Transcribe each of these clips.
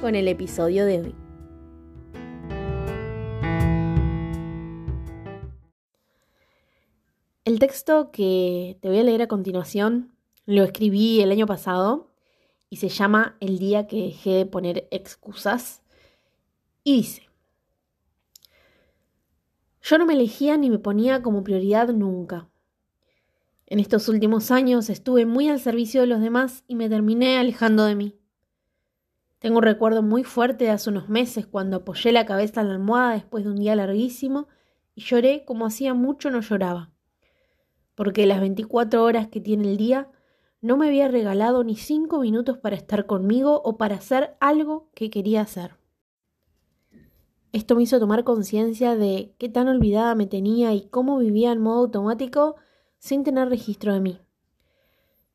con el episodio de hoy. El texto que te voy a leer a continuación lo escribí el año pasado y se llama El día que dejé de poner excusas y dice, yo no me elegía ni me ponía como prioridad nunca. En estos últimos años estuve muy al servicio de los demás y me terminé alejando de mí. Tengo un recuerdo muy fuerte de hace unos meses cuando apoyé la cabeza en la almohada después de un día larguísimo y lloré como hacía mucho no lloraba. Porque las 24 horas que tiene el día no me había regalado ni cinco minutos para estar conmigo o para hacer algo que quería hacer. Esto me hizo tomar conciencia de qué tan olvidada me tenía y cómo vivía en modo automático sin tener registro de mí.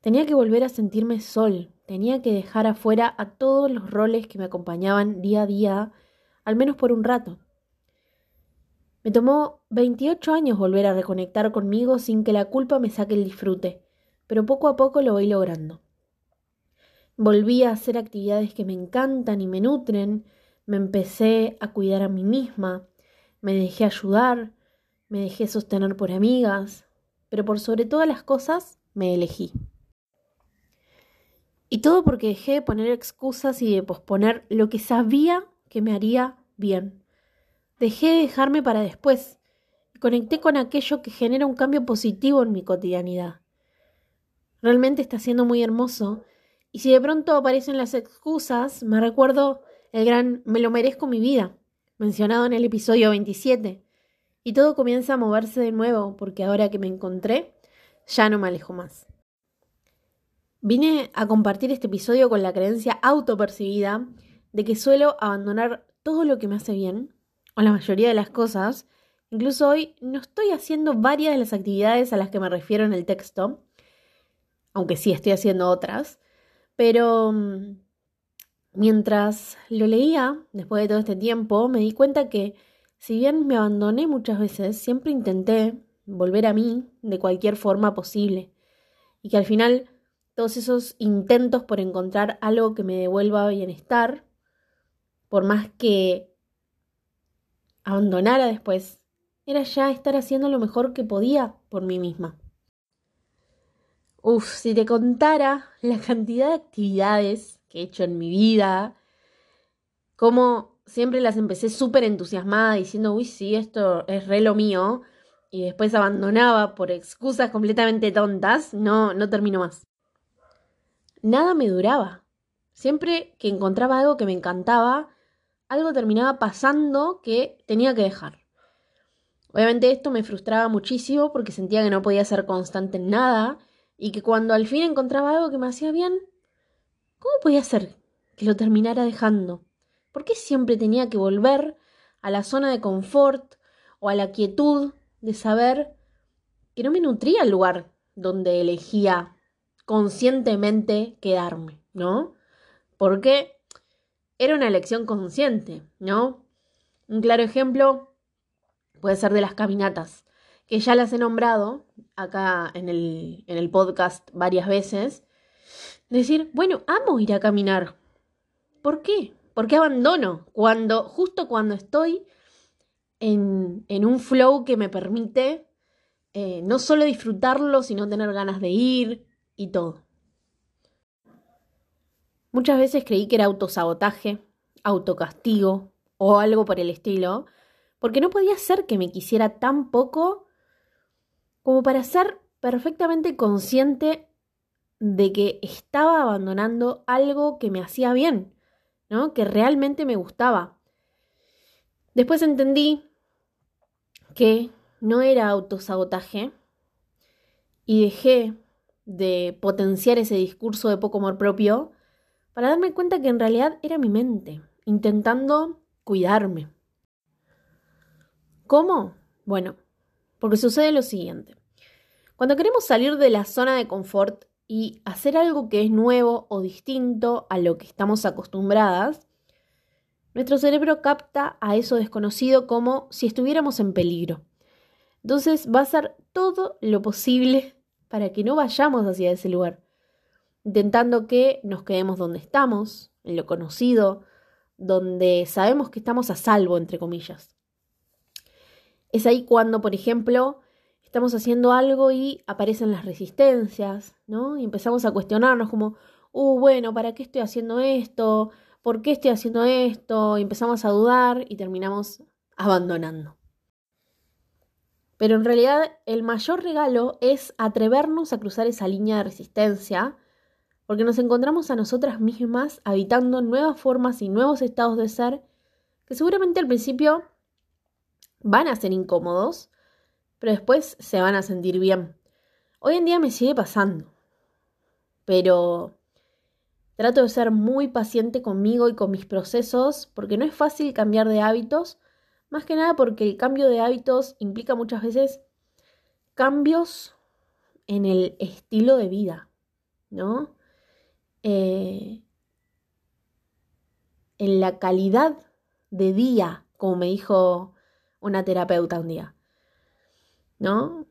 Tenía que volver a sentirme sol, tenía que dejar afuera a todos los roles que me acompañaban día a día, al menos por un rato. Me tomó 28 años volver a reconectar conmigo sin que la culpa me saque el disfrute, pero poco a poco lo voy logrando. Volví a hacer actividades que me encantan y me nutren, me empecé a cuidar a mí misma, me dejé ayudar, me dejé sostener por amigas, pero por sobre todas las cosas me elegí. Y todo porque dejé de poner excusas y de posponer lo que sabía que me haría bien. Dejé de dejarme para después y conecté con aquello que genera un cambio positivo en mi cotidianidad. Realmente está siendo muy hermoso y si de pronto aparecen las excusas, me recuerdo el gran me lo merezco mi vida, mencionado en el episodio 27. Y todo comienza a moverse de nuevo porque ahora que me encontré, ya no me alejo más. Vine a compartir este episodio con la creencia autopercibida de que suelo abandonar todo lo que me hace bien, o la mayoría de las cosas. Incluso hoy no estoy haciendo varias de las actividades a las que me refiero en el texto, aunque sí estoy haciendo otras, pero mm, mientras lo leía, después de todo este tiempo, me di cuenta que si bien me abandoné muchas veces, siempre intenté volver a mí de cualquier forma posible, y que al final todos esos intentos por encontrar algo que me devuelva bienestar, por más que abandonara después, era ya estar haciendo lo mejor que podía por mí misma. Uf, si te contara la cantidad de actividades que he hecho en mi vida, como siempre las empecé súper entusiasmada diciendo, uy, sí, esto es re lo mío, y después abandonaba por excusas completamente tontas, no, no termino más nada me duraba. Siempre que encontraba algo que me encantaba, algo terminaba pasando que tenía que dejar. Obviamente esto me frustraba muchísimo porque sentía que no podía ser constante en nada y que cuando al fin encontraba algo que me hacía bien, ¿cómo podía ser que lo terminara dejando? ¿Por qué siempre tenía que volver a la zona de confort o a la quietud de saber que no me nutría el lugar donde elegía conscientemente quedarme, ¿no? Porque era una elección consciente, ¿no? Un claro ejemplo puede ser de las caminatas, que ya las he nombrado acá en el, en el podcast varias veces. Decir, bueno, amo ir a caminar. ¿Por qué? ¿Por qué abandono? Cuando, justo cuando estoy en, en un flow que me permite eh, no solo disfrutarlo, sino tener ganas de ir, y todo. Muchas veces creí que era autosabotaje, autocastigo o algo por el estilo, porque no podía ser que me quisiera tan poco como para ser perfectamente consciente de que estaba abandonando algo que me hacía bien, ¿no? Que realmente me gustaba. Después entendí que no era autosabotaje y dejé de potenciar ese discurso de poco amor propio para darme cuenta que en realidad era mi mente, intentando cuidarme. ¿Cómo? Bueno, porque sucede lo siguiente. Cuando queremos salir de la zona de confort y hacer algo que es nuevo o distinto a lo que estamos acostumbradas, nuestro cerebro capta a eso desconocido como si estuviéramos en peligro. Entonces va a hacer todo lo posible para que no vayamos hacia ese lugar, intentando que nos quedemos donde estamos, en lo conocido, donde sabemos que estamos a salvo, entre comillas. Es ahí cuando, por ejemplo, estamos haciendo algo y aparecen las resistencias, ¿no? Y empezamos a cuestionarnos como, uh, bueno, ¿para qué estoy haciendo esto? ¿Por qué estoy haciendo esto? Y empezamos a dudar y terminamos abandonando. Pero en realidad el mayor regalo es atrevernos a cruzar esa línea de resistencia, porque nos encontramos a nosotras mismas habitando nuevas formas y nuevos estados de ser que seguramente al principio van a ser incómodos, pero después se van a sentir bien. Hoy en día me sigue pasando, pero trato de ser muy paciente conmigo y con mis procesos porque no es fácil cambiar de hábitos, más que nada porque el cambio de hábitos implica muchas veces cambios en el estilo de vida, ¿no? Eh, en la calidad de día, como me dijo una terapeuta un día. ¿no?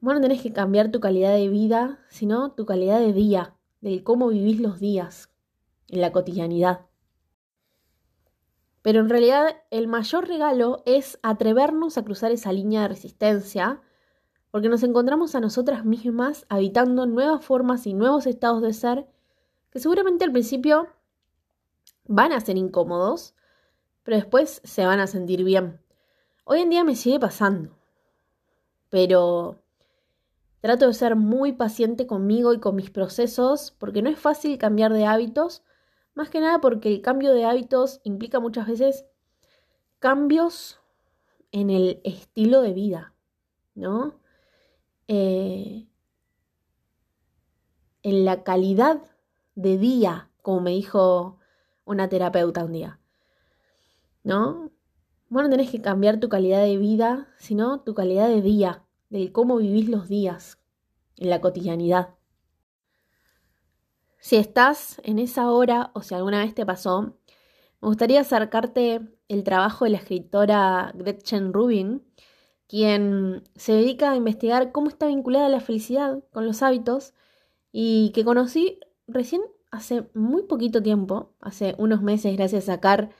Bueno, tenés que cambiar tu calidad de vida, sino tu calidad de día, de cómo vivís los días en la cotidianidad. Pero en realidad el mayor regalo es atrevernos a cruzar esa línea de resistencia, porque nos encontramos a nosotras mismas habitando nuevas formas y nuevos estados de ser que seguramente al principio van a ser incómodos, pero después se van a sentir bien. Hoy en día me sigue pasando pero trato de ser muy paciente conmigo y con mis procesos porque no es fácil cambiar de hábitos, más que nada porque el cambio de hábitos implica muchas veces cambios en el estilo de vida, ¿no? Eh, en la calidad de día, como me dijo una terapeuta un día, ¿no? Bueno, tenés que cambiar tu calidad de vida, sino tu calidad de día, de cómo vivís los días en la cotidianidad. Si estás en esa hora o si alguna vez te pasó, me gustaría acercarte el trabajo de la escritora Gretchen Rubin, quien se dedica a investigar cómo está vinculada la felicidad con los hábitos y que conocí recién hace muy poquito tiempo, hace unos meses, gracias a sacar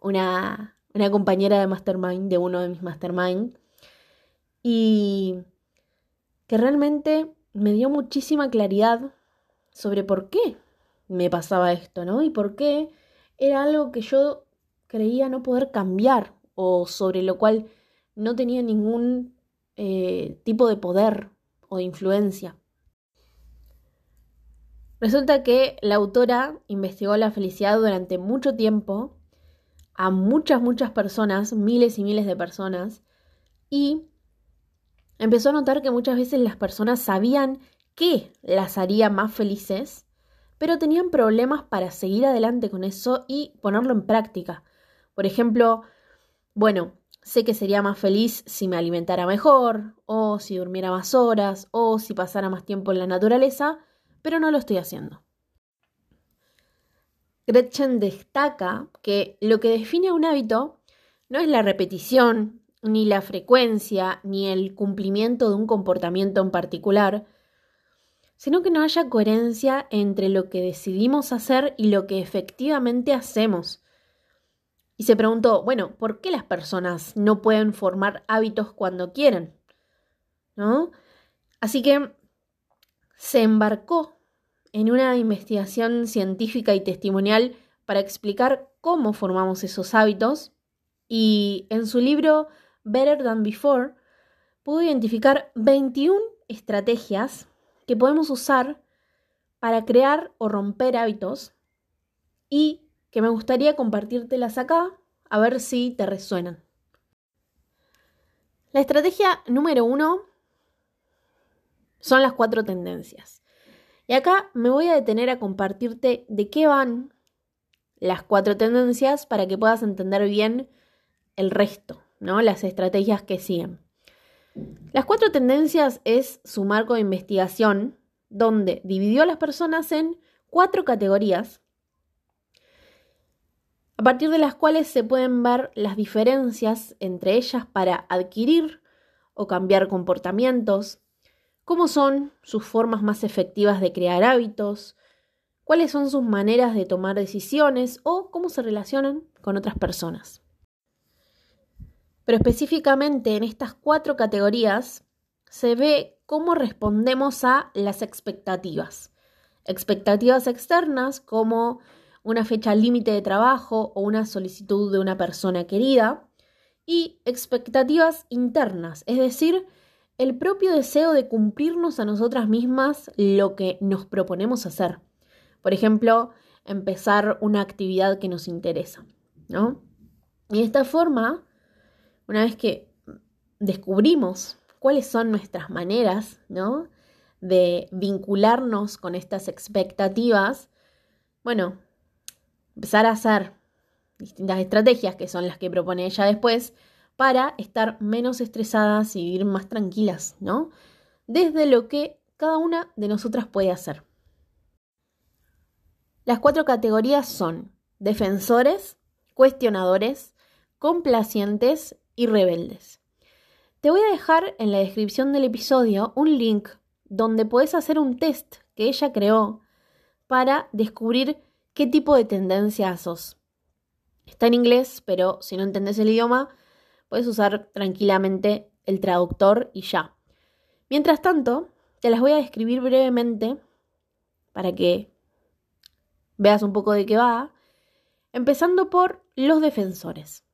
una una compañera de mastermind, de uno de mis mastermind, y que realmente me dio muchísima claridad sobre por qué me pasaba esto, ¿no? Y por qué era algo que yo creía no poder cambiar o sobre lo cual no tenía ningún eh, tipo de poder o de influencia. Resulta que la autora investigó la felicidad durante mucho tiempo a muchas, muchas personas, miles y miles de personas, y empezó a notar que muchas veces las personas sabían que las haría más felices, pero tenían problemas para seguir adelante con eso y ponerlo en práctica. Por ejemplo, bueno, sé que sería más feliz si me alimentara mejor, o si durmiera más horas, o si pasara más tiempo en la naturaleza, pero no lo estoy haciendo. Gretchen destaca que lo que define un hábito no es la repetición, ni la frecuencia, ni el cumplimiento de un comportamiento en particular, sino que no haya coherencia entre lo que decidimos hacer y lo que efectivamente hacemos. Y se preguntó, bueno, ¿por qué las personas no pueden formar hábitos cuando quieren? ¿No? Así que se embarcó en una investigación científica y testimonial para explicar cómo formamos esos hábitos y en su libro Better Than Before pudo identificar 21 estrategias que podemos usar para crear o romper hábitos y que me gustaría compartírtelas acá a ver si te resuenan. La estrategia número uno son las cuatro tendencias. Y acá me voy a detener a compartirte de qué van las cuatro tendencias para que puedas entender bien el resto, ¿no? Las estrategias que siguen. Las cuatro tendencias es su marco de investigación, donde dividió a las personas en cuatro categorías, a partir de las cuales se pueden ver las diferencias entre ellas para adquirir o cambiar comportamientos, cómo son sus formas más efectivas de crear hábitos, cuáles son sus maneras de tomar decisiones o cómo se relacionan con otras personas. Pero específicamente en estas cuatro categorías se ve cómo respondemos a las expectativas. Expectativas externas como una fecha límite de trabajo o una solicitud de una persona querida. Y expectativas internas, es decir, el propio deseo de cumplirnos a nosotras mismas lo que nos proponemos hacer. Por ejemplo, empezar una actividad que nos interesa, ¿no? Y de esta forma una vez que descubrimos cuáles son nuestras maneras, ¿no? De vincularnos con estas expectativas, bueno, empezar a hacer distintas estrategias que son las que propone ella después para estar menos estresadas y vivir más tranquilas, ¿no? Desde lo que cada una de nosotras puede hacer. Las cuatro categorías son defensores, cuestionadores, complacientes y rebeldes. Te voy a dejar en la descripción del episodio un link donde puedes hacer un test que ella creó para descubrir qué tipo de tendencia sos. Está en inglés, pero si no entendés el idioma, puedes usar tranquilamente el traductor y ya. Mientras tanto, te las voy a describir brevemente para que veas un poco de qué va, empezando por los defensores.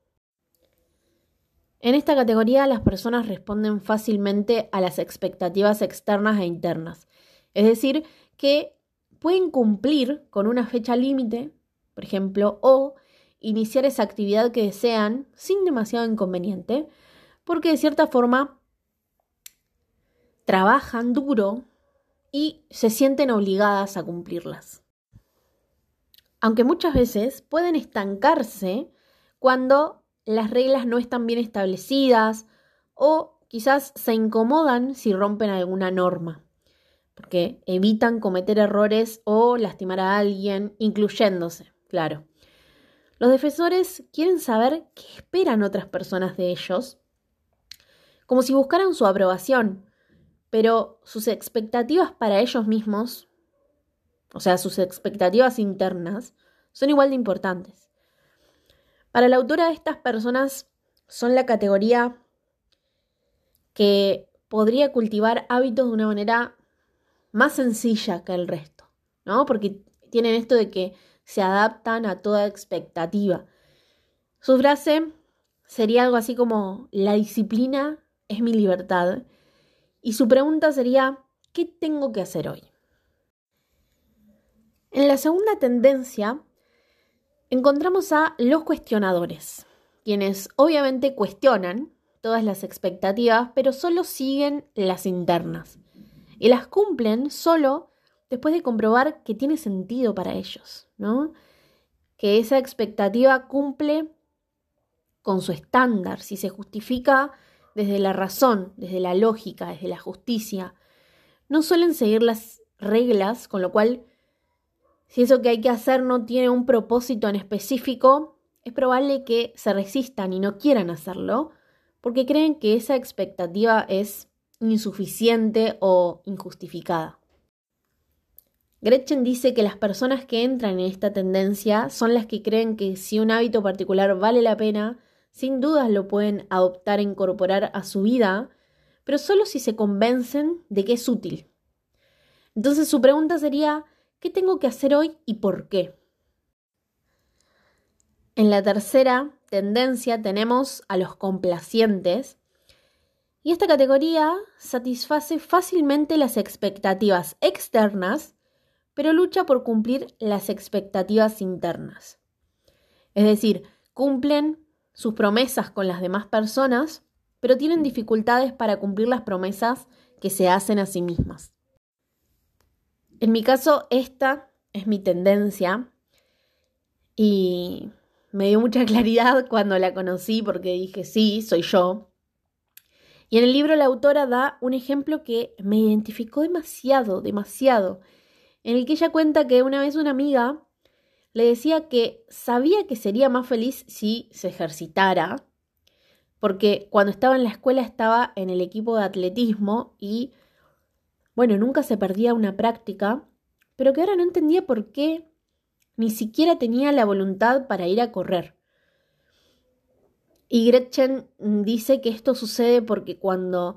En esta categoría las personas responden fácilmente a las expectativas externas e internas, es decir, que pueden cumplir con una fecha límite, por ejemplo, o iniciar esa actividad que desean sin demasiado inconveniente, porque de cierta forma trabajan duro y se sienten obligadas a cumplirlas. Aunque muchas veces pueden estancarse cuando las reglas no están bien establecidas o quizás se incomodan si rompen alguna norma, porque evitan cometer errores o lastimar a alguien, incluyéndose, claro. Los defensores quieren saber qué esperan otras personas de ellos, como si buscaran su aprobación, pero sus expectativas para ellos mismos, o sea, sus expectativas internas, son igual de importantes. Para la autora, estas personas son la categoría que podría cultivar hábitos de una manera más sencilla que el resto, ¿no? Porque tienen esto de que se adaptan a toda expectativa. Su frase sería algo así como, la disciplina es mi libertad. Y su pregunta sería, ¿qué tengo que hacer hoy? En la segunda tendencia, encontramos a los cuestionadores, quienes obviamente cuestionan todas las expectativas, pero solo siguen las internas. Y las cumplen solo después de comprobar que tiene sentido para ellos, ¿no? Que esa expectativa cumple con su estándar, si se justifica desde la razón, desde la lógica, desde la justicia. No suelen seguir las reglas, con lo cual si eso que hay que hacer no tiene un propósito en específico, es probable que se resistan y no quieran hacerlo porque creen que esa expectativa es insuficiente o injustificada. Gretchen dice que las personas que entran en esta tendencia son las que creen que si un hábito particular vale la pena, sin dudas lo pueden adoptar e incorporar a su vida, pero solo si se convencen de que es útil. Entonces su pregunta sería, ¿Qué tengo que hacer hoy y por qué? En la tercera tendencia tenemos a los complacientes. Y esta categoría satisface fácilmente las expectativas externas, pero lucha por cumplir las expectativas internas. Es decir, cumplen sus promesas con las demás personas, pero tienen dificultades para cumplir las promesas que se hacen a sí mismas. En mi caso, esta es mi tendencia. y me dio mucha claridad cuando la conocí porque dije, sí, soy yo. Y en el libro la autora da un ejemplo que me identificó demasiado, demasiado, en el que ella cuenta que una vez una amiga le decía que sabía que sería más feliz si se ejercitara, porque cuando estaba en la escuela estaba en el equipo de atletismo y, bueno, nunca se perdía una práctica, pero que ahora no entendía por qué ni siquiera tenía la voluntad para ir a correr. Y Gretchen dice que esto sucede porque cuando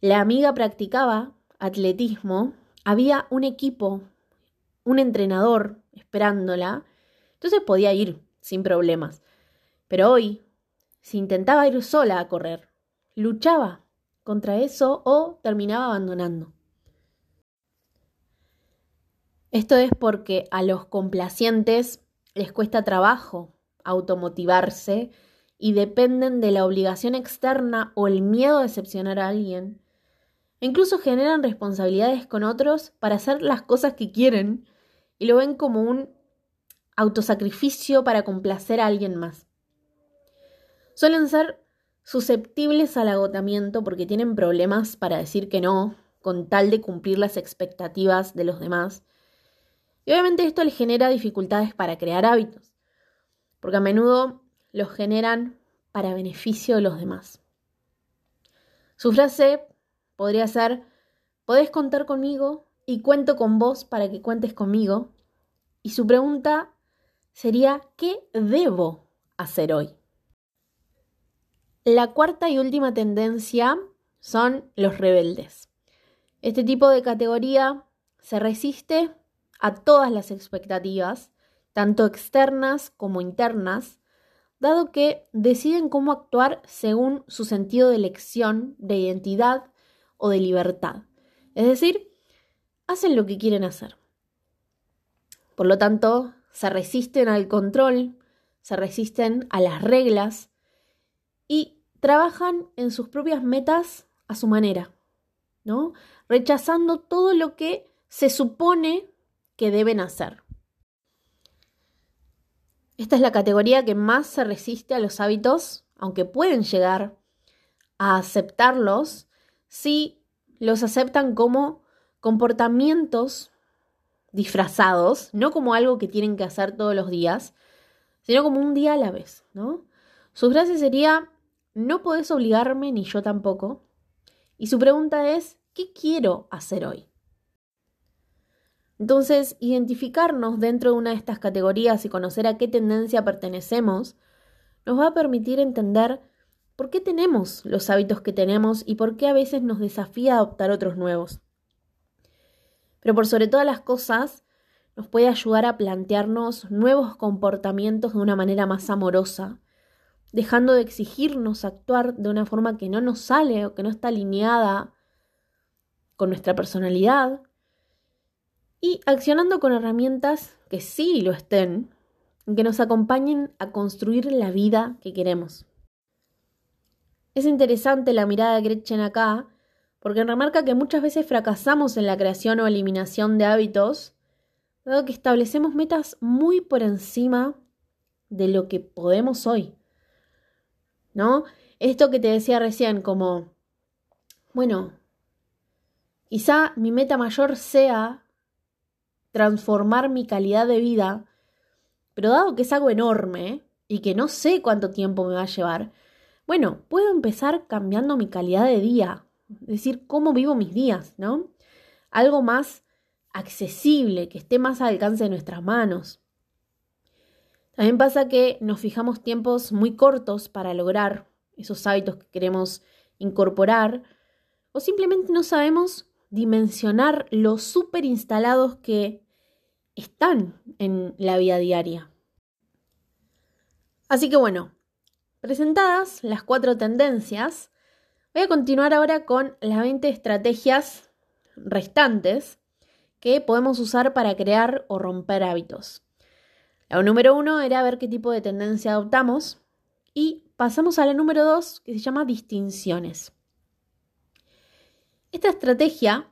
la amiga practicaba atletismo, había un equipo, un entrenador esperándola, entonces podía ir sin problemas. Pero hoy, si intentaba ir sola a correr, luchaba contra eso o terminaba abandonando. Esto es porque a los complacientes les cuesta trabajo automotivarse y dependen de la obligación externa o el miedo a decepcionar a alguien. E incluso generan responsabilidades con otros para hacer las cosas que quieren y lo ven como un autosacrificio para complacer a alguien más. Suelen ser susceptibles al agotamiento porque tienen problemas para decir que no, con tal de cumplir las expectativas de los demás y obviamente esto le genera dificultades para crear hábitos, porque a menudo los generan para beneficio de los demás. Su frase podría ser, podés contar conmigo y cuento con vos para que cuentes conmigo. Y su pregunta sería, ¿qué debo hacer hoy? La cuarta y última tendencia son los rebeldes. Este tipo de categoría se resiste a todas las expectativas, tanto externas como internas, dado que deciden cómo actuar según su sentido de elección, de identidad o de libertad. Es decir, hacen lo que quieren hacer. Por lo tanto, se resisten al control, se resisten a las reglas y trabajan en sus propias metas a su manera, ¿no? Rechazando todo lo que se supone que deben hacer. Esta es la categoría que más se resiste a los hábitos, aunque pueden llegar a aceptarlos si los aceptan como comportamientos disfrazados, no como algo que tienen que hacer todos los días, sino como un día a la vez, ¿no? Su frase sería, no podés obligarme ni yo tampoco. Y su pregunta es, ¿qué quiero hacer hoy? Entonces, identificarnos dentro de una de estas categorías y conocer a qué tendencia pertenecemos nos va a permitir entender por qué tenemos los hábitos que tenemos y por qué a veces nos desafía adoptar otros nuevos. Pero por sobre todas las cosas, nos puede ayudar a plantearnos nuevos comportamientos de una manera más amorosa, dejando de exigirnos actuar de una forma que no nos sale o que no está alineada con nuestra personalidad y accionando con herramientas que sí lo estén, que nos acompañen a construir la vida que queremos. Es interesante la mirada de Gretchen acá, porque remarca que muchas veces fracasamos en la creación o eliminación de hábitos, dado que establecemos metas muy por encima de lo que podemos hoy. ¿No? Esto que te decía recién, como, bueno, quizá mi meta mayor sea transformar mi calidad de vida, pero dado que es algo enorme y que no sé cuánto tiempo me va a llevar, bueno, puedo empezar cambiando mi calidad de día, es decir, cómo vivo mis días, ¿no? Algo más accesible, que esté más al alcance de nuestras manos. También pasa que nos fijamos tiempos muy cortos para lograr esos hábitos que queremos incorporar o simplemente no sabemos dimensionar lo súper instalados que están en la vida diaria. Así que bueno, presentadas las cuatro tendencias, voy a continuar ahora con las 20 estrategias restantes que podemos usar para crear o romper hábitos. La número uno era ver qué tipo de tendencia adoptamos y pasamos a la número dos que se llama distinciones. Esta estrategia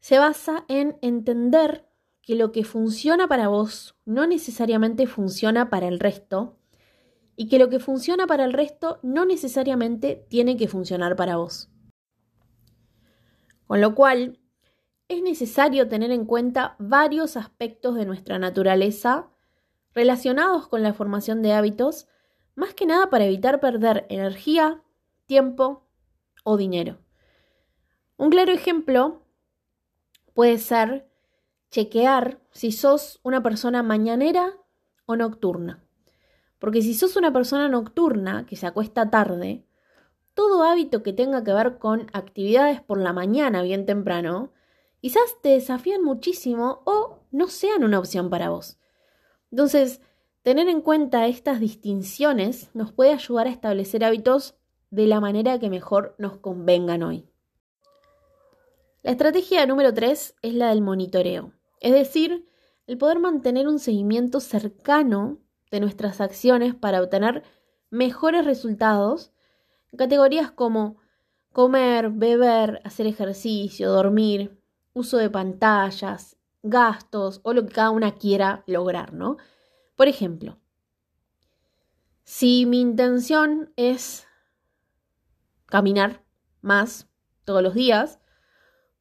se basa en entender que lo que funciona para vos no necesariamente funciona para el resto y que lo que funciona para el resto no necesariamente tiene que funcionar para vos. Con lo cual, es necesario tener en cuenta varios aspectos de nuestra naturaleza relacionados con la formación de hábitos, más que nada para evitar perder energía, tiempo o dinero. Un claro ejemplo puede ser chequear si sos una persona mañanera o nocturna. Porque si sos una persona nocturna que se acuesta tarde, todo hábito que tenga que ver con actividades por la mañana bien temprano, quizás te desafían muchísimo o no sean una opción para vos. Entonces, tener en cuenta estas distinciones nos puede ayudar a establecer hábitos de la manera que mejor nos convengan hoy. La estrategia número 3 es la del monitoreo, es decir, el poder mantener un seguimiento cercano de nuestras acciones para obtener mejores resultados en categorías como comer, beber, hacer ejercicio, dormir, uso de pantallas, gastos o lo que cada una quiera lograr, ¿no? Por ejemplo, si mi intención es caminar más todos los días,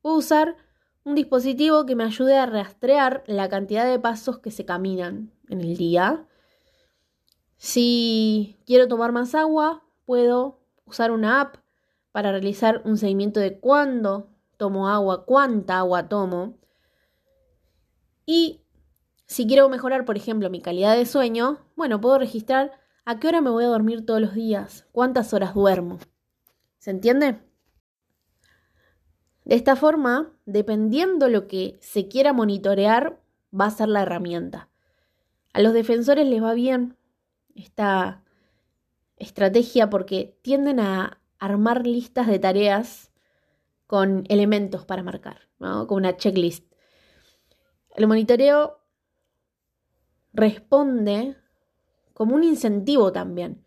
puedo usar un dispositivo que me ayude a rastrear la cantidad de pasos que se caminan en el día. Si quiero tomar más agua, puedo usar una app para realizar un seguimiento de cuándo tomo agua, cuánta agua tomo. Y si quiero mejorar, por ejemplo, mi calidad de sueño, bueno, puedo registrar a qué hora me voy a dormir todos los días, cuántas horas duermo. ¿Se entiende? De esta forma, dependiendo lo que se quiera monitorear, va a ser la herramienta. A los defensores les va bien esta estrategia porque tienden a armar listas de tareas con elementos para marcar, ¿no? con una checklist. El monitoreo responde como un incentivo también.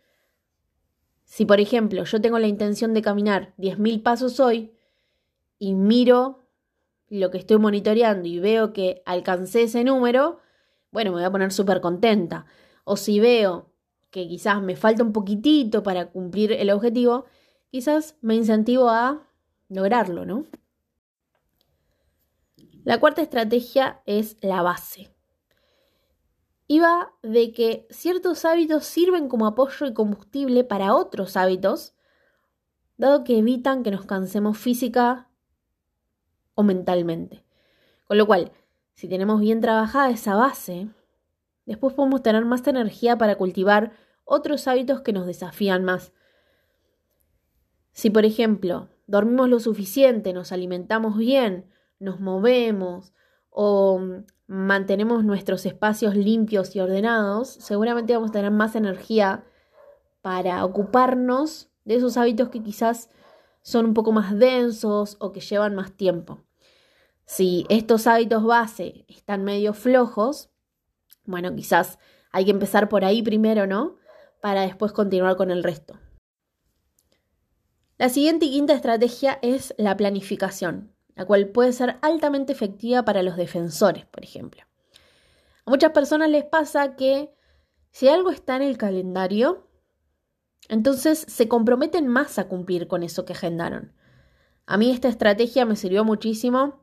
Si, por ejemplo, yo tengo la intención de caminar 10.000 pasos hoy y miro lo que estoy monitoreando y veo que alcancé ese número, bueno, me voy a poner súper contenta. O si veo que quizás me falta un poquitito para cumplir el objetivo, quizás me incentivo a lograrlo, ¿no? La cuarta estrategia es la base. Y va de que ciertos hábitos sirven como apoyo y combustible para otros hábitos, dado que evitan que nos cansemos física o mentalmente. Con lo cual, si tenemos bien trabajada esa base, después podemos tener más energía para cultivar otros hábitos que nos desafían más. Si, por ejemplo, dormimos lo suficiente, nos alimentamos bien, nos movemos o mantenemos nuestros espacios limpios y ordenados, seguramente vamos a tener más energía para ocuparnos de esos hábitos que quizás son un poco más densos o que llevan más tiempo. Si estos hábitos base están medio flojos, bueno, quizás hay que empezar por ahí primero, ¿no? para después continuar con el resto. La siguiente y quinta estrategia es la planificación, la cual puede ser altamente efectiva para los defensores, por ejemplo. A muchas personas les pasa que si algo está en el calendario, entonces se comprometen más a cumplir con eso que agendaron. A mí esta estrategia me sirvió muchísimo.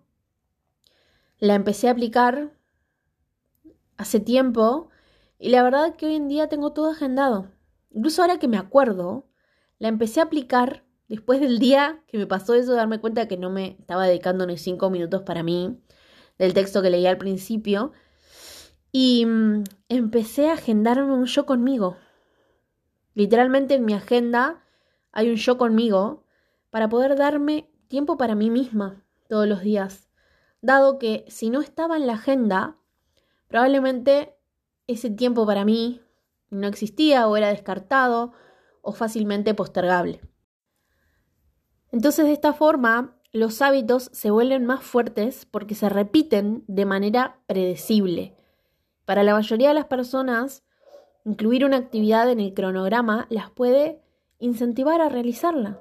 La empecé a aplicar hace tiempo y la verdad que hoy en día tengo todo agendado. Incluso ahora que me acuerdo, la empecé a aplicar después del día que me pasó eso darme cuenta que no me estaba dedicando ni cinco minutos para mí, del texto que leí al principio. Y mm, empecé a agendarme un yo conmigo. Literalmente en mi agenda hay un yo conmigo para poder darme tiempo para mí misma todos los días. Dado que si no estaba en la agenda, probablemente ese tiempo para mí no existía o era descartado o fácilmente postergable. Entonces de esta forma los hábitos se vuelven más fuertes porque se repiten de manera predecible. Para la mayoría de las personas, incluir una actividad en el cronograma las puede incentivar a realizarla.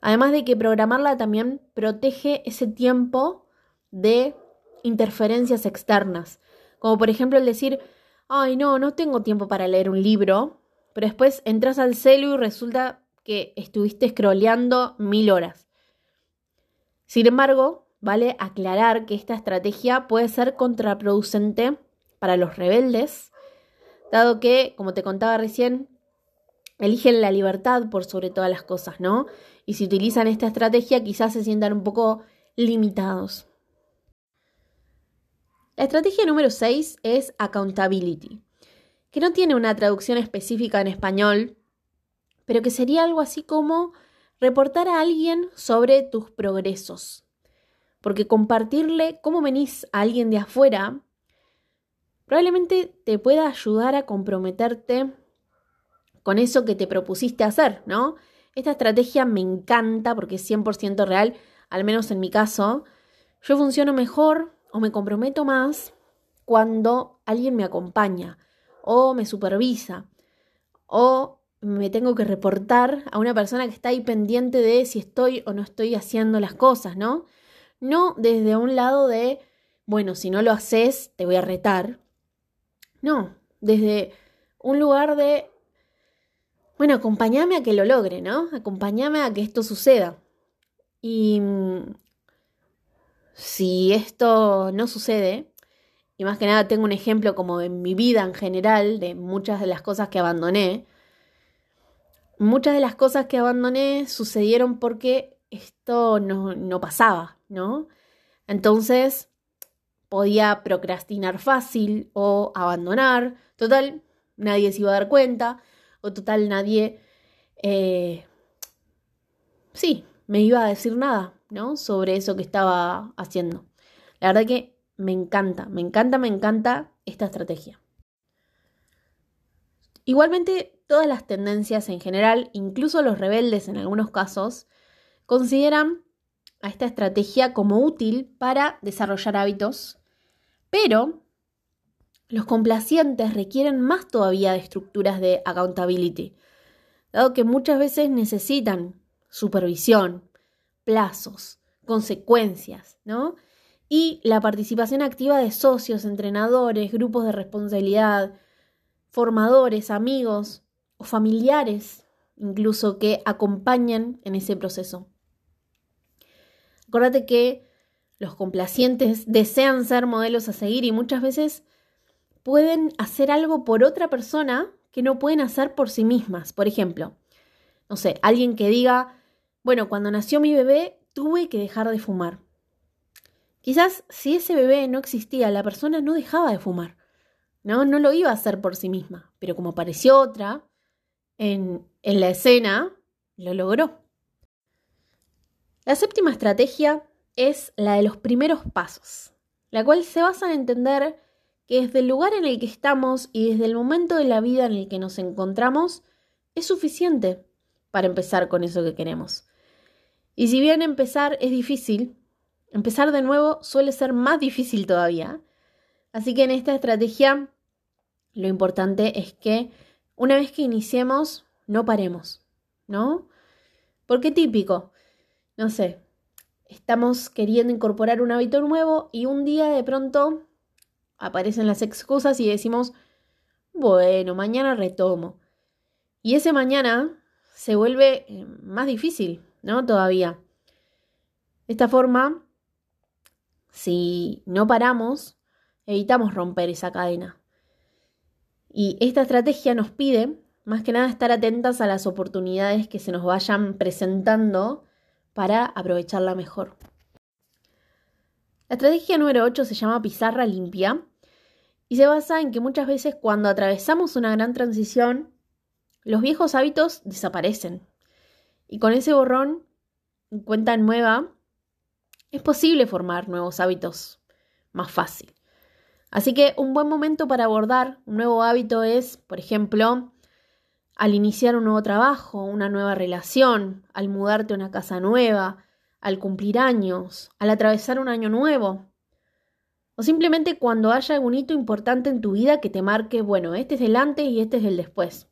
Además de que programarla también protege ese tiempo de interferencias externas, como por ejemplo el decir, ay no, no tengo tiempo para leer un libro, pero después entras al celu y resulta que estuviste scrolleando mil horas. Sin embargo, vale aclarar que esta estrategia puede ser contraproducente para los rebeldes, dado que, como te contaba recién, eligen la libertad por sobre todas las cosas, ¿no? Y si utilizan esta estrategia quizás se sientan un poco limitados. La estrategia número 6 es accountability, que no tiene una traducción específica en español, pero que sería algo así como reportar a alguien sobre tus progresos. Porque compartirle cómo venís a alguien de afuera probablemente te pueda ayudar a comprometerte con eso que te propusiste hacer, ¿no? Esta estrategia me encanta porque es 100% real, al menos en mi caso. Yo funciono mejor o me comprometo más cuando alguien me acompaña o me supervisa o me tengo que reportar a una persona que está ahí pendiente de si estoy o no estoy haciendo las cosas, ¿no? No desde un lado de, bueno, si no lo haces, te voy a retar. No, desde un lugar de, bueno, acompáñame a que lo logre, ¿no? Acompáñame a que esto suceda. Y mm, si esto no sucede, y más que nada tengo un ejemplo como en mi vida en general de muchas de las cosas que abandoné, muchas de las cosas que abandoné sucedieron porque esto no, no pasaba, ¿no? Entonces podía procrastinar fácil o abandonar, total, nadie se iba a dar cuenta o total nadie, eh, sí, me iba a decir nada, ¿no? Sobre eso que estaba haciendo. La verdad que me encanta, me encanta, me encanta esta estrategia. Igualmente, todas las tendencias en general, incluso los rebeldes en algunos casos, consideran a esta estrategia como útil para desarrollar hábitos, pero los complacientes requieren más todavía de estructuras de accountability, dado que muchas veces necesitan supervisión, plazos, consecuencias, ¿no? Y la participación activa de socios, entrenadores, grupos de responsabilidad, formadores, amigos o familiares, incluso que acompañan en ese proceso. Acuérdate que los complacientes desean ser modelos a seguir y muchas veces pueden hacer algo por otra persona que no pueden hacer por sí mismas. Por ejemplo, no sé, alguien que diga, bueno, cuando nació mi bebé tuve que dejar de fumar. Quizás si ese bebé no existía, la persona no dejaba de fumar. No, no lo iba a hacer por sí misma, pero como apareció otra en, en la escena, lo logró. La séptima estrategia es la de los primeros pasos, la cual se basa en entender que desde el lugar en el que estamos y desde el momento de la vida en el que nos encontramos es suficiente para empezar con eso que queremos. Y si bien empezar es difícil, empezar de nuevo suele ser más difícil todavía. Así que en esta estrategia lo importante es que una vez que iniciemos, no paremos, ¿no? Porque típico, no sé, estamos queriendo incorporar un hábito nuevo y un día de pronto aparecen las excusas y decimos, bueno, mañana retomo. Y ese mañana se vuelve eh, más difícil, ¿no? Todavía. De esta forma, si no paramos, evitamos romper esa cadena. Y esta estrategia nos pide, más que nada, estar atentas a las oportunidades que se nos vayan presentando para aprovecharla mejor. La estrategia número 8 se llama pizarra limpia y se basa en que muchas veces cuando atravesamos una gran transición, los viejos hábitos desaparecen. Y con ese borrón en cuenta nueva, es posible formar nuevos hábitos más fácil. Así que un buen momento para abordar un nuevo hábito es, por ejemplo, al iniciar un nuevo trabajo, una nueva relación, al mudarte a una casa nueva, al cumplir años, al atravesar un año nuevo. O simplemente cuando haya algún hito importante en tu vida que te marque, bueno, este es el antes y este es el después.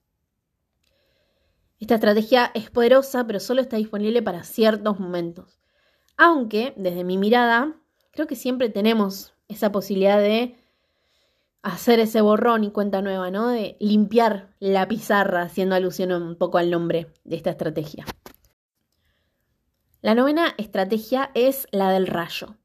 Esta estrategia es poderosa, pero solo está disponible para ciertos momentos. Aunque, desde mi mirada, creo que siempre tenemos esa posibilidad de hacer ese borrón y cuenta nueva, ¿no? De limpiar la pizarra, haciendo alusión un poco al nombre de esta estrategia. La novena estrategia es la del rayo.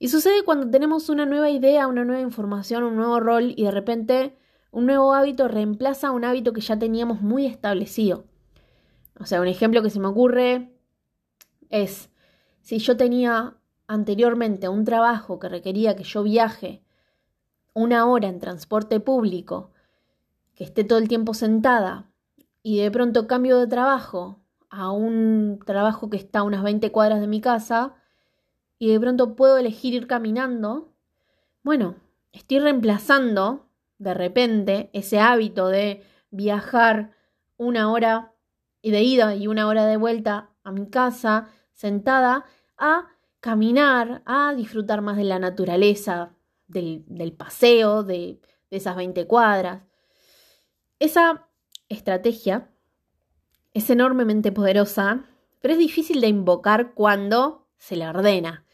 Y sucede cuando tenemos una nueva idea, una nueva información, un nuevo rol y de repente un nuevo hábito reemplaza un hábito que ya teníamos muy establecido. O sea, un ejemplo que se me ocurre es, si yo tenía anteriormente un trabajo que requería que yo viaje una hora en transporte público, que esté todo el tiempo sentada y de pronto cambio de trabajo a un trabajo que está a unas 20 cuadras de mi casa y de pronto puedo elegir ir caminando, bueno, estoy reemplazando de repente ese hábito de viajar una hora de ida y una hora de vuelta a mi casa sentada a caminar, a disfrutar más de la naturaleza, del, paseo, de, de esas 20 cuadras. Esa estrategia es enormemente poderosa, pero es difícil de invocar cuando se le ordena,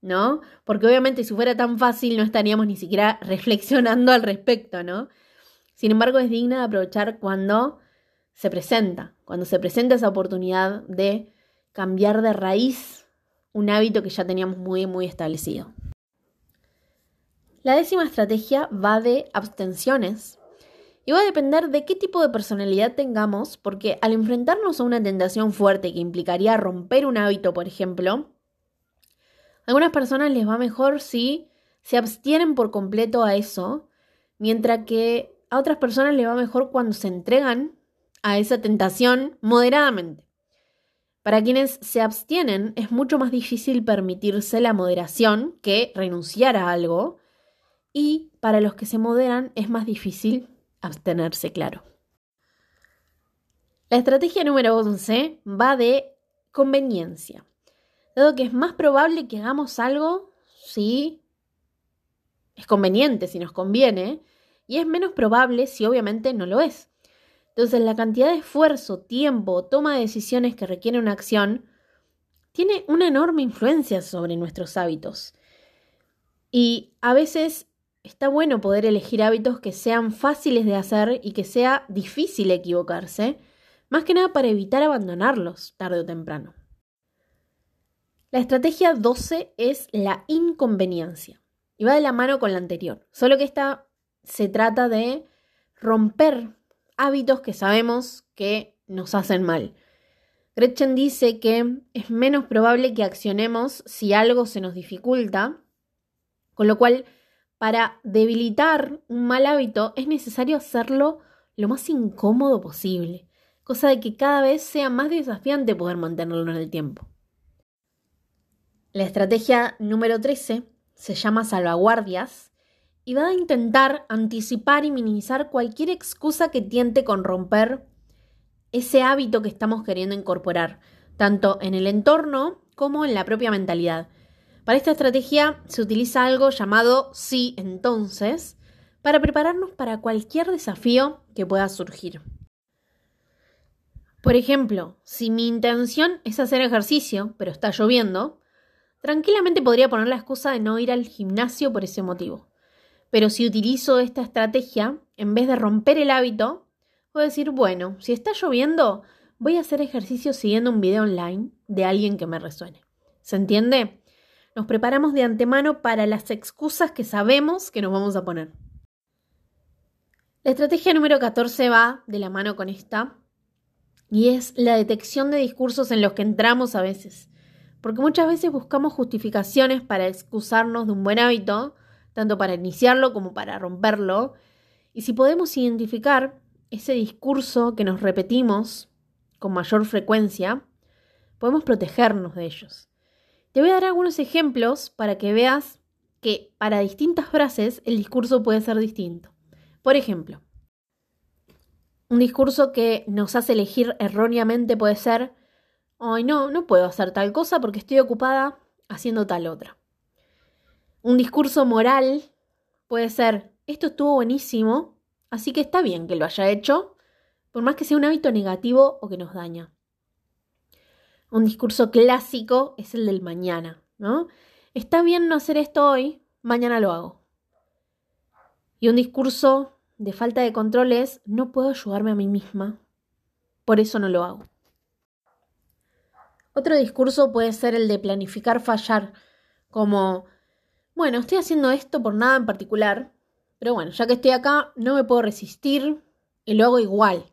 ¿no? Porque obviamente si fuera tan fácil no estaríamos ni siquiera reflexionando al respecto, ¿no? Sin embargo, es digna de aprovechar cuando se presenta, cuando se presenta esa oportunidad de cambiar de raíz un hábito que ya teníamos muy, muy establecido. La décima estrategia va de abstenciones y va a depender de qué tipo de personalidad tengamos, porque al enfrentarnos a una tentación fuerte que implicaría romper un hábito, por ejemplo, a algunas personas les va mejor si se abstienen por completo a eso, mientras que a otras personas les va mejor cuando se entregan a esa tentación moderadamente. Para quienes se abstienen es mucho más difícil permitirse la moderación que renunciar a algo, y para los que se moderan es más difícil abstenerse, claro. La estrategia número 11 va de conveniencia, dado que es más probable que hagamos algo si es conveniente, si nos conviene, y es menos probable si obviamente no lo es. Entonces la cantidad de esfuerzo, tiempo, toma de decisiones que requiere una acción tiene una enorme influencia sobre nuestros hábitos. Y a veces está bueno poder elegir hábitos que sean fáciles de hacer y que sea difícil equivocarse, más que nada para evitar abandonarlos tarde o temprano. La estrategia 12 es la inconveniencia y va de la mano con la anterior, solo que esta se trata de romper hábitos que sabemos que nos hacen mal. Gretchen dice que es menos probable que accionemos si algo se nos dificulta, con lo cual para debilitar un mal hábito es necesario hacerlo lo más incómodo posible, cosa de que cada vez sea más desafiante poder mantenerlo en el tiempo. La estrategia número 13 se llama salvaguardias y va a intentar anticipar y minimizar cualquier excusa que tiente con romper ese hábito que estamos queriendo incorporar, tanto en el entorno como en la propia mentalidad. Para esta estrategia se utiliza algo llamado sí entonces, para prepararnos para cualquier desafío que pueda surgir. Por ejemplo, si mi intención es hacer ejercicio, pero está lloviendo, tranquilamente podría poner la excusa de no ir al gimnasio por ese motivo. Pero si utilizo esta estrategia, en vez de romper el hábito, puedo decir, bueno, si está lloviendo, voy a hacer ejercicio siguiendo un video online de alguien que me resuene. ¿Se entiende? Nos preparamos de antemano para las excusas que sabemos que nos vamos a poner. La estrategia número 14 va de la mano con esta y es la detección de discursos en los que entramos a veces. Porque muchas veces buscamos justificaciones para excusarnos de un buen hábito tanto para iniciarlo como para romperlo. Y si podemos identificar ese discurso que nos repetimos con mayor frecuencia, podemos protegernos de ellos. Te voy a dar algunos ejemplos para que veas que para distintas frases el discurso puede ser distinto. Por ejemplo, un discurso que nos hace elegir erróneamente puede ser, ay no, no puedo hacer tal cosa porque estoy ocupada haciendo tal otra. Un discurso moral puede ser, esto estuvo buenísimo, así que está bien que lo haya hecho, por más que sea un hábito negativo o que nos daña. Un discurso clásico es el del mañana, ¿no? Está bien no hacer esto hoy, mañana lo hago. Y un discurso de falta de control es, no puedo ayudarme a mí misma, por eso no lo hago. Otro discurso puede ser el de planificar fallar, como, bueno, estoy haciendo esto por nada en particular, pero bueno, ya que estoy acá, no me puedo resistir y lo hago igual,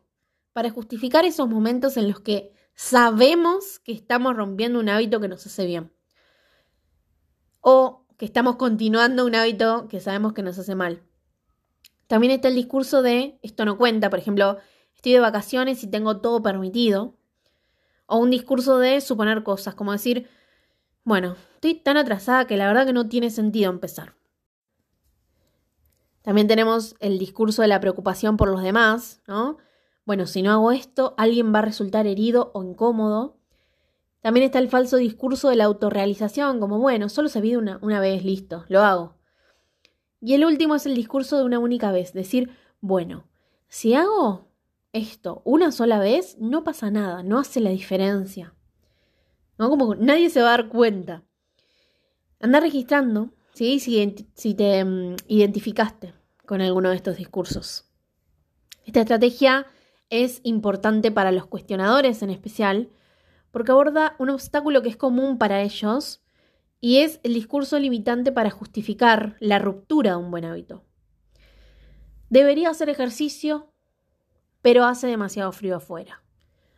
para justificar esos momentos en los que sabemos que estamos rompiendo un hábito que nos hace bien. O que estamos continuando un hábito que sabemos que nos hace mal. También está el discurso de esto no cuenta, por ejemplo, estoy de vacaciones y tengo todo permitido. O un discurso de suponer cosas, como decir, bueno, estoy tan atrasada que la verdad que no tiene sentido empezar. También tenemos el discurso de la preocupación por los demás, ¿no? Bueno, si no hago esto, alguien va a resultar herido o incómodo. También está el falso discurso de la autorrealización, como bueno, solo se vive una, una vez, listo, lo hago. Y el último es el discurso de una única vez, decir, bueno, si hago esto una sola vez, no pasa nada, no hace la diferencia. Como nadie se va a dar cuenta. Anda registrando ¿sí? si, si te mm, identificaste con alguno de estos discursos. Esta estrategia es importante para los cuestionadores en especial, porque aborda un obstáculo que es común para ellos y es el discurso limitante para justificar la ruptura de un buen hábito. Debería hacer ejercicio, pero hace demasiado frío afuera.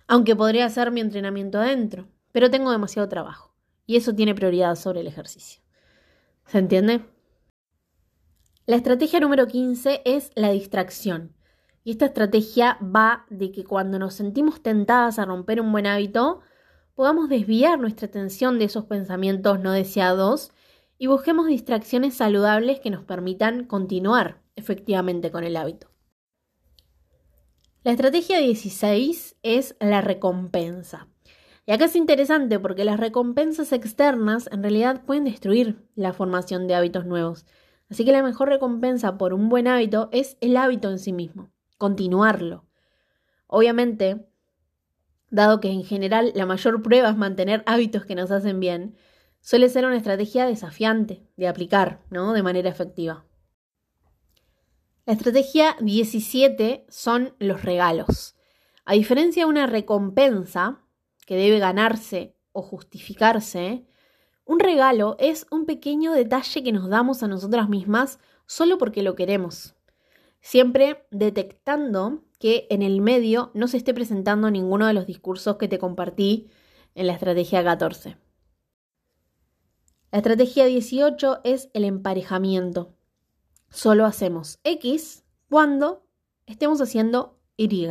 Aunque podría hacer mi entrenamiento adentro, pero tengo demasiado trabajo. Y eso tiene prioridad sobre el ejercicio. ¿Se entiende? La estrategia número 15 es la distracción. Y esta estrategia va de que cuando nos sentimos tentadas a romper un buen hábito, podamos desviar nuestra atención de esos pensamientos no deseados y busquemos distracciones saludables que nos permitan continuar efectivamente con el hábito. La estrategia 16 es la recompensa. Y acá es interesante porque las recompensas externas en realidad pueden destruir la formación de hábitos nuevos. Así que la mejor recompensa por un buen hábito es el hábito en sí mismo, continuarlo. Obviamente, dado que en general la mayor prueba es mantener hábitos que nos hacen bien, suele ser una estrategia desafiante de aplicar, ¿no? De manera efectiva. La estrategia 17 son los regalos. A diferencia de una recompensa que debe ganarse o justificarse, un regalo es un pequeño detalle que nos damos a nosotras mismas solo porque lo queremos, siempre detectando que en el medio no se esté presentando ninguno de los discursos que te compartí en la estrategia 14. La estrategia 18 es el emparejamiento. Solo hacemos X cuando estemos haciendo Y.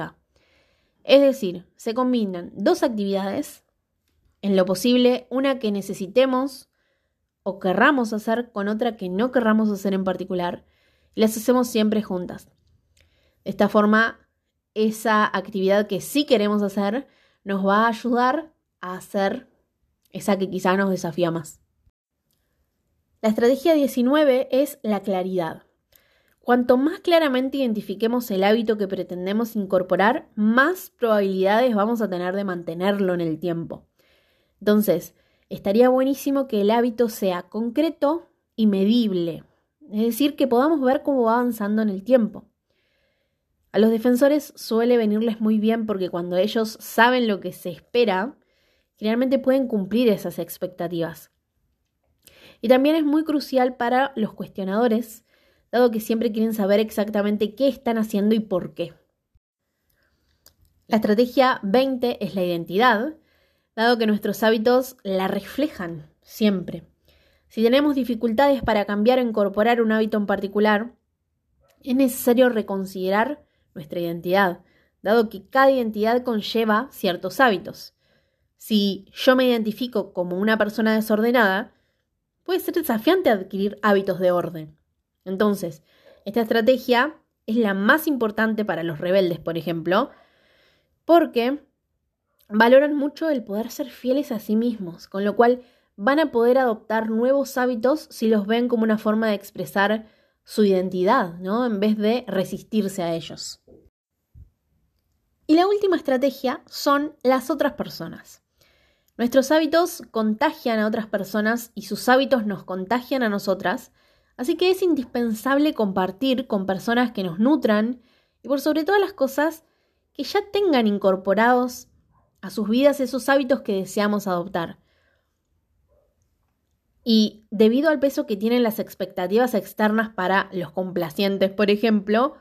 Es decir, se combinan dos actividades, en lo posible una que necesitemos o querramos hacer con otra que no querramos hacer en particular, las hacemos siempre juntas. De esta forma esa actividad que sí queremos hacer nos va a ayudar a hacer esa que quizá nos desafía más. La estrategia 19 es la claridad. Cuanto más claramente identifiquemos el hábito que pretendemos incorporar, más probabilidades vamos a tener de mantenerlo en el tiempo. Entonces, estaría buenísimo que el hábito sea concreto y medible, es decir, que podamos ver cómo va avanzando en el tiempo. A los defensores suele venirles muy bien porque cuando ellos saben lo que se espera, generalmente pueden cumplir esas expectativas. Y también es muy crucial para los cuestionadores, dado que siempre quieren saber exactamente qué están haciendo y por qué. La estrategia 20 es la identidad, dado que nuestros hábitos la reflejan siempre. Si tenemos dificultades para cambiar o incorporar un hábito en particular, es necesario reconsiderar nuestra identidad, dado que cada identidad conlleva ciertos hábitos. Si yo me identifico como una persona desordenada, puede ser desafiante adquirir hábitos de orden. Entonces, esta estrategia es la más importante para los rebeldes, por ejemplo, porque valoran mucho el poder ser fieles a sí mismos, con lo cual van a poder adoptar nuevos hábitos si los ven como una forma de expresar su identidad, ¿no? En vez de resistirse a ellos. Y la última estrategia son las otras personas. Nuestros hábitos contagian a otras personas y sus hábitos nos contagian a nosotras, Así que es indispensable compartir con personas que nos nutran y por sobre todas las cosas que ya tengan incorporados a sus vidas esos hábitos que deseamos adoptar. Y debido al peso que tienen las expectativas externas para los complacientes, por ejemplo,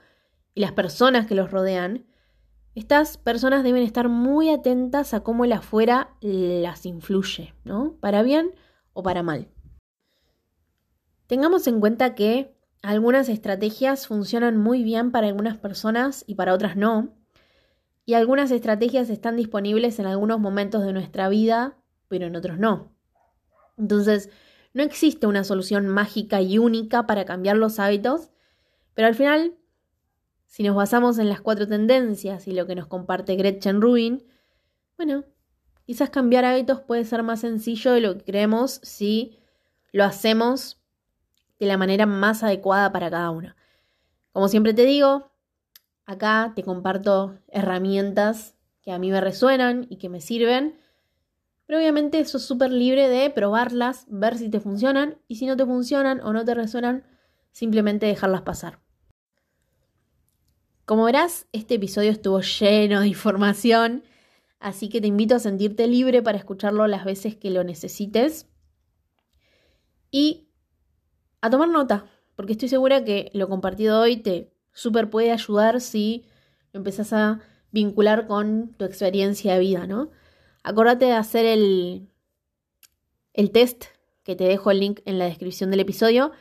y las personas que los rodean, estas personas deben estar muy atentas a cómo el afuera las influye, ¿no? Para bien o para mal. Tengamos en cuenta que algunas estrategias funcionan muy bien para algunas personas y para otras no. Y algunas estrategias están disponibles en algunos momentos de nuestra vida, pero en otros no. Entonces, no existe una solución mágica y única para cambiar los hábitos, pero al final si nos basamos en las cuatro tendencias y lo que nos comparte Gretchen Rubin, bueno, quizás cambiar hábitos puede ser más sencillo de lo que creemos si lo hacemos de la manera más adecuada para cada uno. Como siempre te digo, acá te comparto herramientas que a mí me resuenan y que me sirven, pero obviamente eso es súper libre de probarlas, ver si te funcionan y si no te funcionan o no te resuenan, simplemente dejarlas pasar. Como verás, este episodio estuvo lleno de información, así que te invito a sentirte libre para escucharlo las veces que lo necesites y a tomar nota, porque estoy segura que lo compartido hoy te súper puede ayudar si lo empezás a vincular con tu experiencia de vida, ¿no? Acordate de hacer el, el test, que te dejo el link en la descripción del episodio,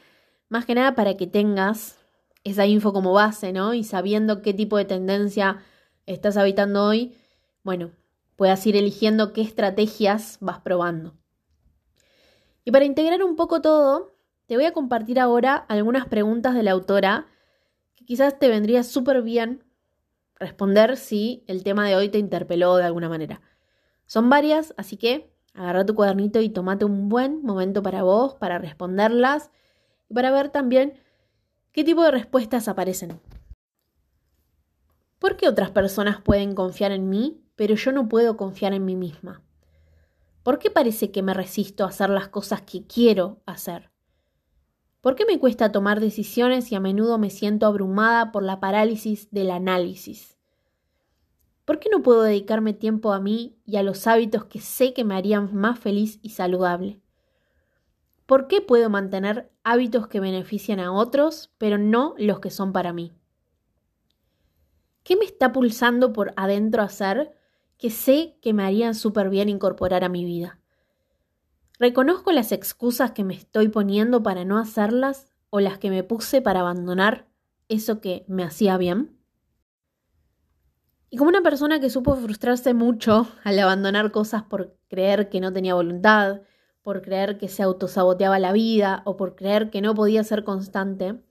más que nada para que tengas esa info como base, ¿no? Y sabiendo qué tipo de tendencia estás habitando hoy, bueno, puedas ir eligiendo qué estrategias vas probando. Y para integrar un poco todo, te voy a compartir ahora algunas preguntas de la autora que quizás te vendría súper bien responder si el tema de hoy te interpeló de alguna manera. Son varias, así que agarra tu cuadernito y tomate un buen momento para vos, para responderlas y para ver también ¿Qué tipo de respuestas aparecen? ¿Por qué otras personas pueden confiar en mí, pero yo no puedo confiar en mí misma? ¿Por qué parece que me resisto a hacer las cosas que quiero hacer? ¿Por qué me cuesta tomar decisiones y a menudo me siento abrumada por la parálisis del análisis? ¿Por qué no puedo dedicarme tiempo a mí y a los hábitos que sé que me harían más feliz y saludable? ¿Por qué puedo mantener hábitos que benefician a otros, pero no los que son para mí? ¿Qué me está pulsando por adentro hacer que sé que me harían súper bien incorporar a mi vida? ¿Reconozco las excusas que me estoy poniendo para no hacerlas o las que me puse para abandonar eso que me hacía bien? Y como una persona que supo frustrarse mucho al abandonar cosas por creer que no tenía voluntad, por creer que se autosaboteaba la vida o por creer que no podía ser constante,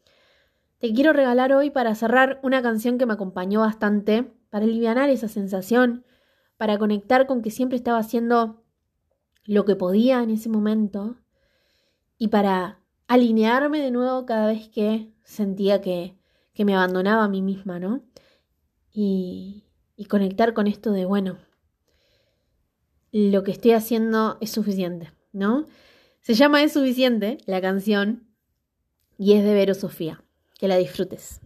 te quiero regalar hoy para cerrar una canción que me acompañó bastante, para aliviar esa sensación, para conectar con que siempre estaba haciendo lo que podía en ese momento y para alinearme de nuevo cada vez que sentía que, que me abandonaba a mí misma, ¿no? Y, y conectar con esto de, bueno, lo que estoy haciendo es suficiente. ¿no? Se llama Es suficiente la canción y es de Vero Sofía. Que la disfrutes.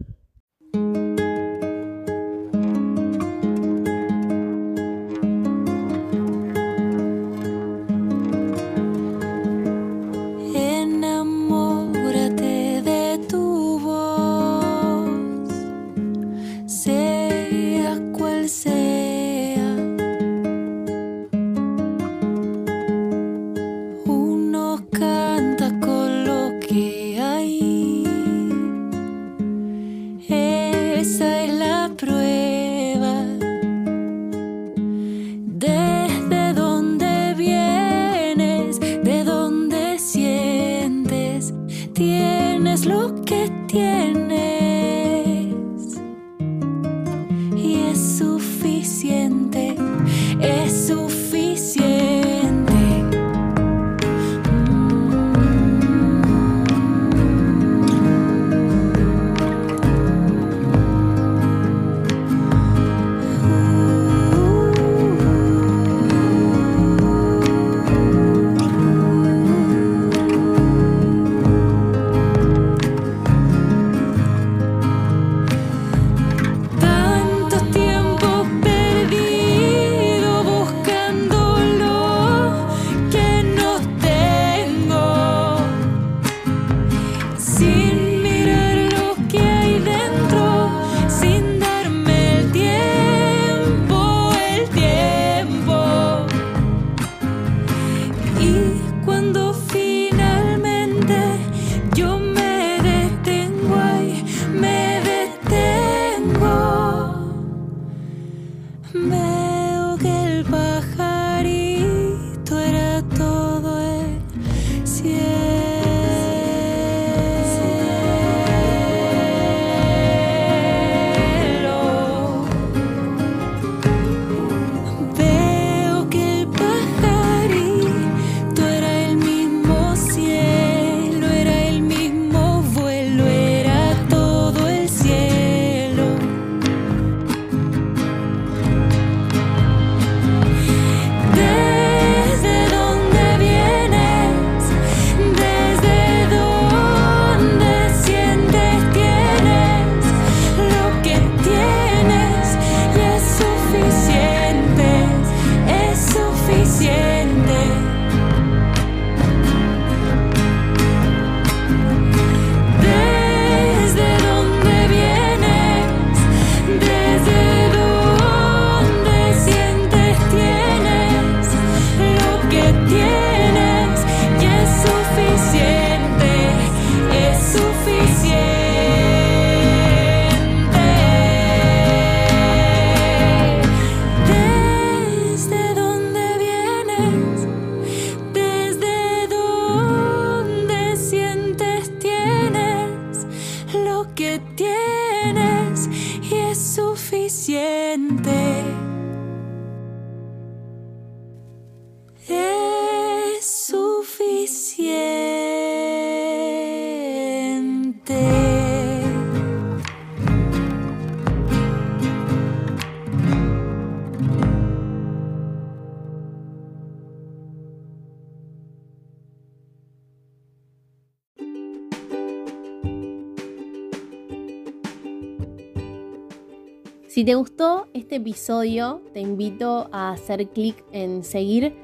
Si te gustó este episodio, te invito a hacer clic en seguir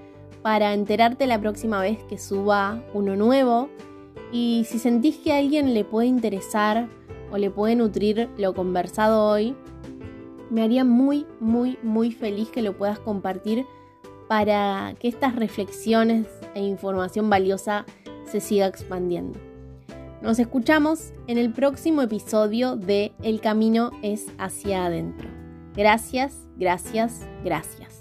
para enterarte la próxima vez que suba uno nuevo. Y si sentís que a alguien le puede interesar o le puede nutrir lo conversado hoy, me haría muy, muy, muy feliz que lo puedas compartir para que estas reflexiones e información valiosa se siga expandiendo. Nos escuchamos en el próximo episodio de El camino es hacia adentro. Gracias, gracias, gracias.